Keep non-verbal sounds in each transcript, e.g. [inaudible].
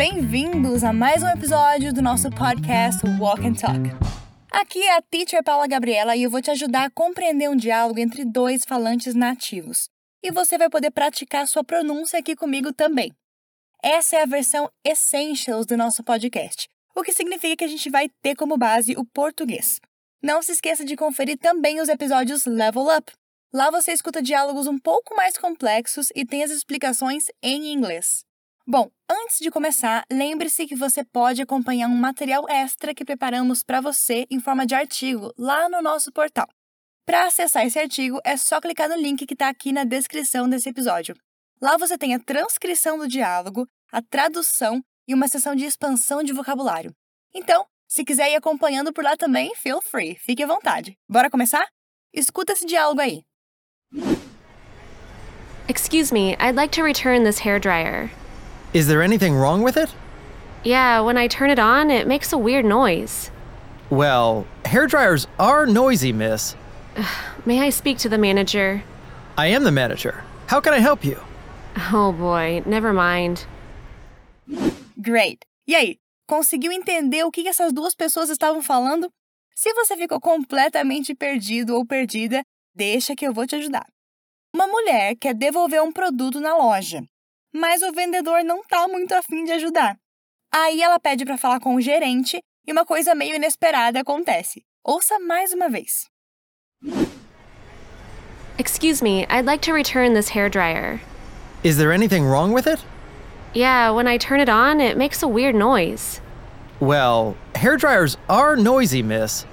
Bem-vindos a mais um episódio do nosso podcast Walk and Talk. Aqui é a teacher Paula Gabriela e eu vou te ajudar a compreender um diálogo entre dois falantes nativos. E você vai poder praticar sua pronúncia aqui comigo também. Essa é a versão Essentials do nosso podcast, o que significa que a gente vai ter como base o português. Não se esqueça de conferir também os episódios Level Up. Lá você escuta diálogos um pouco mais complexos e tem as explicações em inglês. Bom, antes de começar, lembre-se que você pode acompanhar um material extra que preparamos para você em forma de artigo lá no nosso portal. Para acessar esse artigo, é só clicar no link que está aqui na descrição desse episódio. Lá você tem a transcrição do diálogo, a tradução e uma sessão de expansão de vocabulário. Então, se quiser ir acompanhando por lá também, feel free, fique à vontade. Bora começar? Escuta esse diálogo aí. Excuse me, I'd like to return this hair dryer. Is there anything wrong with it? Yeah, when I turn it on, it makes a weird noise. Well, hair dryers are noisy, miss. [sighs] May I speak to the manager? I am the manager. How can I help you? Oh boy, never mind. Great! E aí, conseguiu entender o que essas duas pessoas estavam falando? Se você ficou completamente perdido ou perdida, deixa que eu vou te ajudar. Uma mulher quer devolver um produto na loja, mas o vendedor não está muito afim de ajudar. Aí ela pede para falar com o gerente e uma coisa meio inesperada acontece. Ouça mais uma vez. Excuse me, I'd like to return this hair dryer. Is there anything wrong with it? Yeah, when I turn it on, it makes a weird noise. Well, hair dryers are noisy, miss.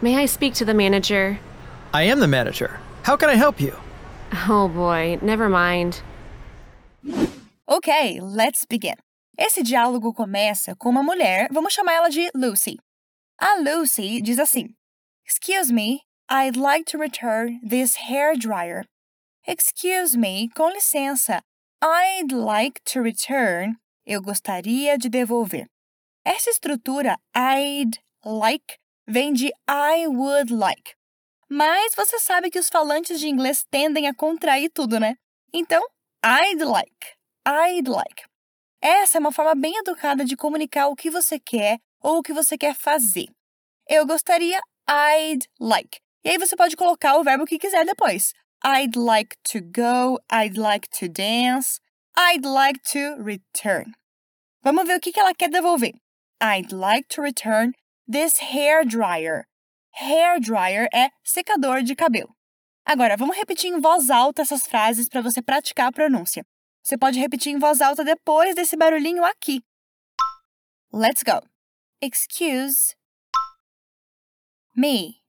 May I speak to the manager? I am the manager. How can I help you? Oh boy, never mind. Ok, let's begin. Esse diálogo começa com uma mulher, vamos chamar ela de Lucy. A Lucy diz assim: Excuse me, I'd like to return this hair dryer. Excuse me, com licença. I'd like to return. Eu gostaria de devolver. Essa estrutura I'd like vem de I would like. Mas você sabe que os falantes de inglês tendem a contrair tudo, né? Então, I'd like. I'd like. Essa é uma forma bem educada de comunicar o que você quer ou o que você quer fazer. Eu gostaria, I'd like. E aí você pode colocar o verbo que quiser depois. I'd like to go, I'd like to dance, I'd like to return. Vamos ver o que ela quer devolver. I'd like to return this hair dryer. Hair dryer é secador de cabelo. Agora, vamos repetir em voz alta essas frases para você praticar a pronúncia. Você pode repetir em voz alta depois desse barulhinho aqui. Let's go. Excuse me.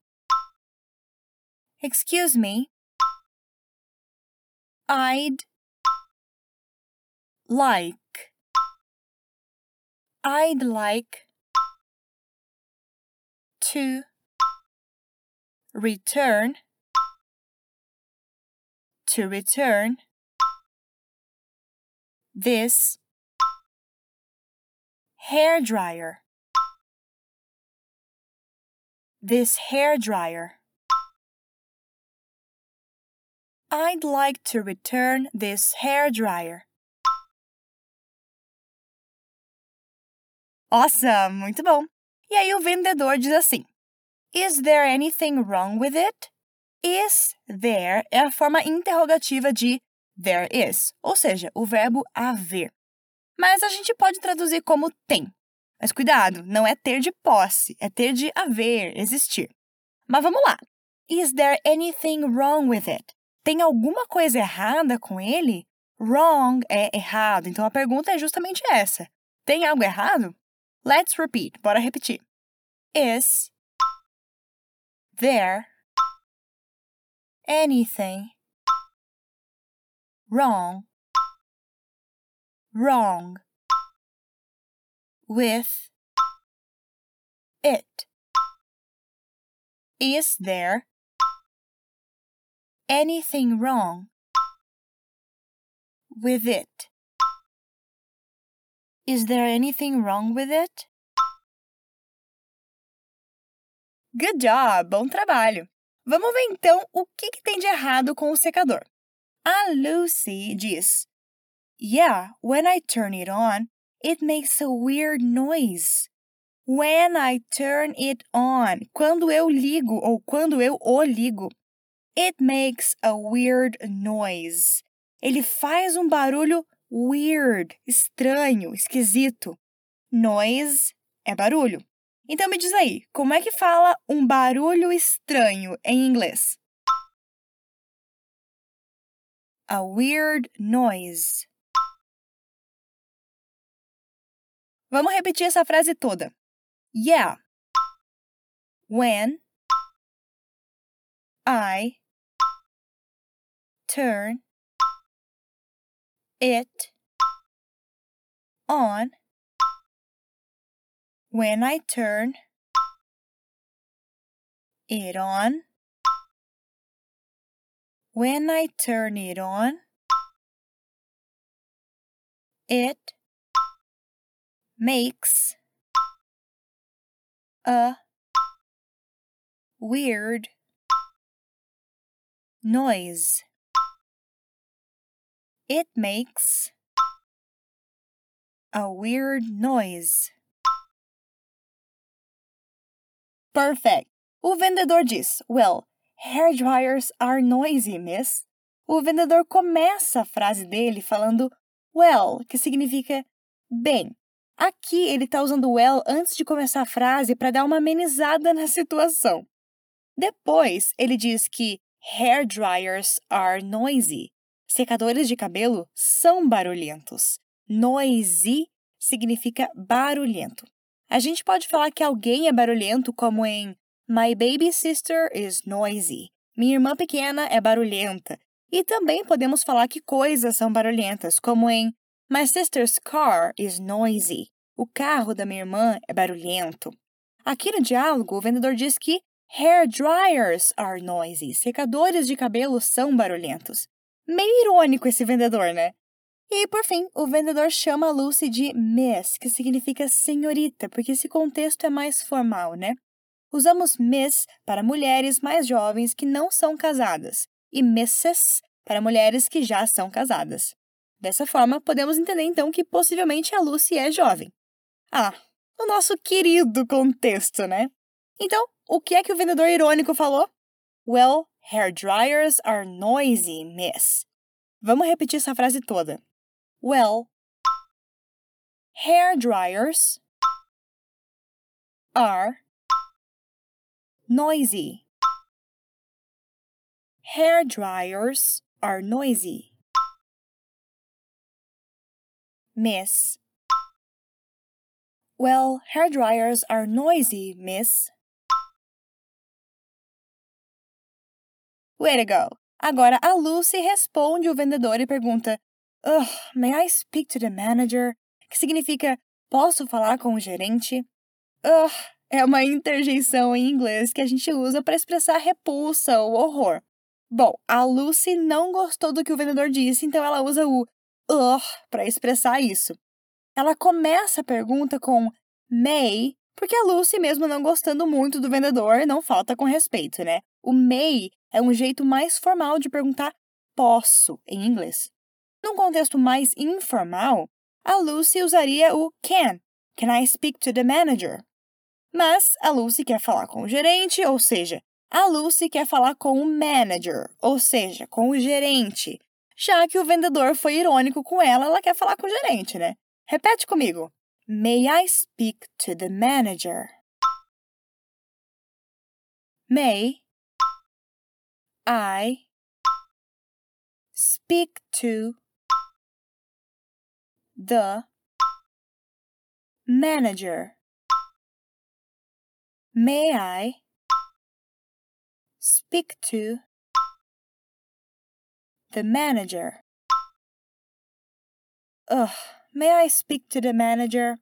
Excuse me. I'd like. I'd like to return to return this hair dryer this hair dryer I'd like to return this hair dryer. Awesome, muito bom. E aí o vendedor diz assim: Is there anything wrong with it? Is there é a forma interrogativa de there is, ou seja, o verbo haver. Mas a gente pode traduzir como tem. Mas cuidado, não é ter de posse, é ter de haver, existir. Mas vamos lá. Is there anything wrong with it? Tem alguma coisa errada com ele? Wrong é errado, então a pergunta é justamente essa. Tem algo errado? Let's repeat. Bora repetir. Is there anything wrong wrong with it? Is there anything wrong with it? Is there anything wrong with it? Good job! Bom trabalho! Vamos ver então o que, que tem de errado com o secador. A Lucy diz: Yeah, when I turn it on, It makes a weird noise. When I turn it on. Quando eu ligo ou quando eu o ligo. It makes a weird noise. Ele faz um barulho weird, estranho, esquisito. Noise é barulho. Então me diz aí, como é que fala um barulho estranho em inglês? A weird noise. Vamos repetir essa frase toda. Yeah. When I turn it on when I turn it on when I turn it on it makes a weird noise. It makes a weird noise. Perfect. O vendedor diz: Well, hair dryers are noisy, miss. O vendedor começa a frase dele falando well, que significa bem. Aqui ele está usando well antes de começar a frase para dar uma amenizada na situação. Depois, ele diz que hair dryers are noisy. Secadores de cabelo são barulhentos. Noisy significa barulhento. A gente pode falar que alguém é barulhento, como em My baby sister is noisy. Minha irmã pequena é barulhenta. E também podemos falar que coisas são barulhentas, como em My sister's car is noisy. O carro da minha irmã é barulhento. Aqui no diálogo, o vendedor diz que hair dryers are noisy. Secadores de cabelo são barulhentos. Meio irônico esse vendedor, né? E, por fim, o vendedor chama a Lucy de Miss, que significa senhorita, porque esse contexto é mais formal, né? Usamos Miss para mulheres mais jovens que não são casadas e Mrs. para mulheres que já são casadas. Dessa forma, podemos entender então que possivelmente a Lucy é jovem. Ah, o nosso querido contexto, né? Então, o que é que o vendedor irônico falou? Well, hair dryers are noisy, miss. Vamos repetir essa frase toda. Well, hair dryers are noisy. Hair dryers are noisy. Miss. Well, hair dryers are noisy, miss. Way to go! Agora a Lucy responde o vendedor e pergunta: Ugh, may I speak to the manager? Que significa: Posso falar com o gerente? Ugh é uma interjeição em inglês que a gente usa para expressar repulsa ou horror. Bom, a Lucy não gostou do que o vendedor disse, então ela usa o ugh para expressar isso. Ela começa a pergunta com may, porque a Lucy, mesmo não gostando muito do vendedor, não falta com respeito, né? O may é um jeito mais formal de perguntar posso em inglês. Num contexto mais informal, a Lucy usaria o can. Can I speak to the manager? Mas a Lucy quer falar com o gerente, ou seja, a Lucy quer falar com o manager, ou seja, com o gerente. Já que o vendedor foi irônico com ela, ela quer falar com o gerente, né? Repete comigo. May I speak to the manager? May I speak to the manager? May I speak to the manager? Ugh, may I speak to the manager?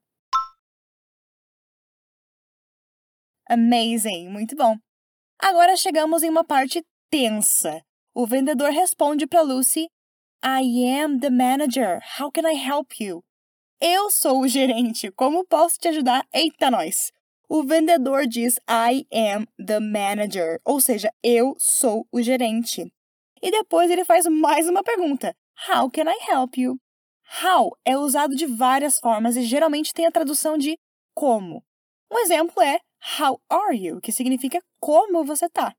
Amazing, muito bom. Agora chegamos em uma parte tensa. O vendedor responde para Lucy: I am the manager. How can I help you? Eu sou o gerente. Como posso te ajudar? Eita, nós! O vendedor diz I am the manager, ou seja, eu sou o gerente. E depois ele faz mais uma pergunta: How can I help you? how é usado de várias formas e geralmente tem a tradução de como. Um exemplo é How are you? que significa como você tá.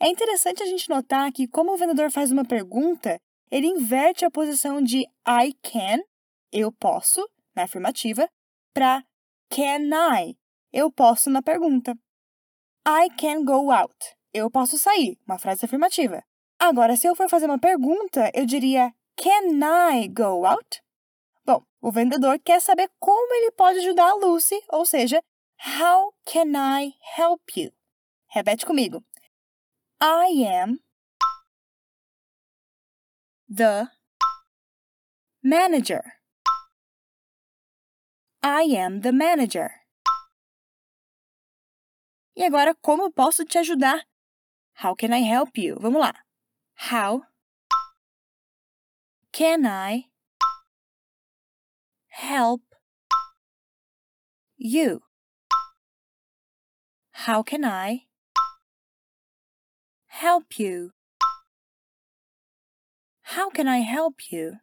É interessante a gente notar que, como o vendedor faz uma pergunta, ele inverte a posição de I can, eu posso, na afirmativa, para can I, eu posso na pergunta. I can go out, eu posso sair, uma frase afirmativa. Agora, se eu for fazer uma pergunta, eu diria Can I go out? Bom, o vendedor quer saber como ele pode ajudar a Lucy, ou seja, How can I help you? Repete comigo. I am the manager. I am the manager. E agora, como posso te ajudar? How can I help you? Vamos lá. How can I help you? How can I help you? How can I help you?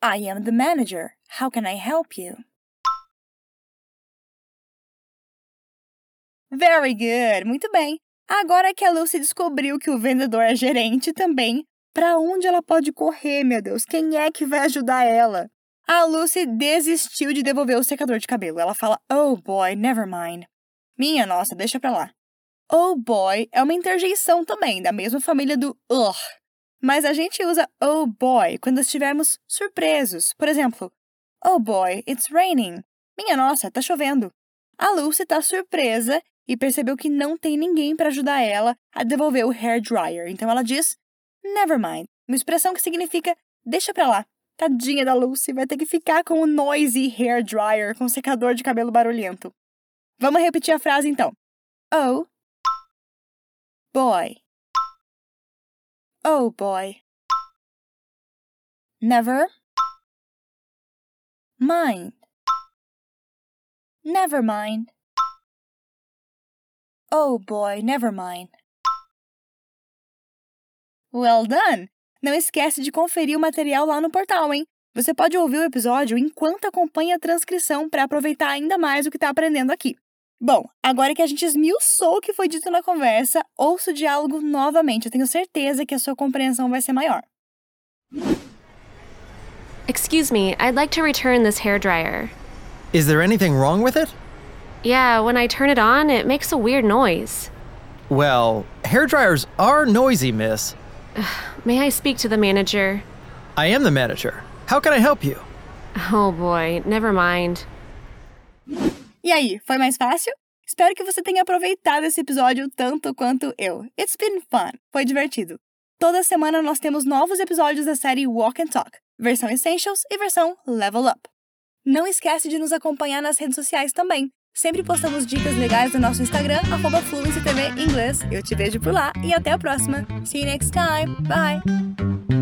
I am the manager. How can I help you? Very good. Muito bem. Agora que a Lucy descobriu que o vendedor é gerente também, para onde ela pode correr, meu Deus? Quem é que vai ajudar ela? A Lucy desistiu de devolver o secador de cabelo. Ela fala: Oh boy, never mind. Minha nossa, deixa pra lá. Oh boy é uma interjeição também, da mesma família do ugh. Mas a gente usa oh boy quando estivermos surpresos. Por exemplo, Oh boy, it's raining. Minha nossa, tá chovendo. A Lucy tá surpresa e percebeu que não tem ninguém para ajudar ela a devolver o hair dryer. Então ela diz never mind, uma expressão que significa deixa pra lá. Tadinha da Lucy, vai ter que ficar com o noisy hair dryer, com o secador de cabelo barulhento. Vamos repetir a frase então. Oh boy. Oh boy. Never mind. Never mind. Oh boy, never mind. Well done! Não esquece de conferir o material lá no portal, hein? Você pode ouvir o episódio enquanto acompanha a transcrição para aproveitar ainda mais o que está aprendendo aqui. Bom, agora que a gente esmiuçou o que foi dito na conversa, ouça o diálogo novamente. Eu tenho certeza que a sua compreensão vai ser maior. Excuse me, I'd like to return this hair dryer. Is there anything wrong with it? Yeah, when I turn it on, it makes a weird noise. Well, hair dryers are noisy, miss. [sighs] May I speak to the manager? I am the manager. How can I help you? Oh boy, never mind. E aí, foi mais fácil? Espero que você tenha aproveitado esse episódio tanto quanto eu. It's been fun. Foi divertido. Toda semana nós temos novos episódios da série Walk and Talk, versão Essentials e versão Level Up. Não esquece de nos acompanhar nas redes sociais também. Sempre postamos dicas legais no nosso Instagram, arroba Inglês. Eu te vejo por lá e até a próxima. See you next time. Bye!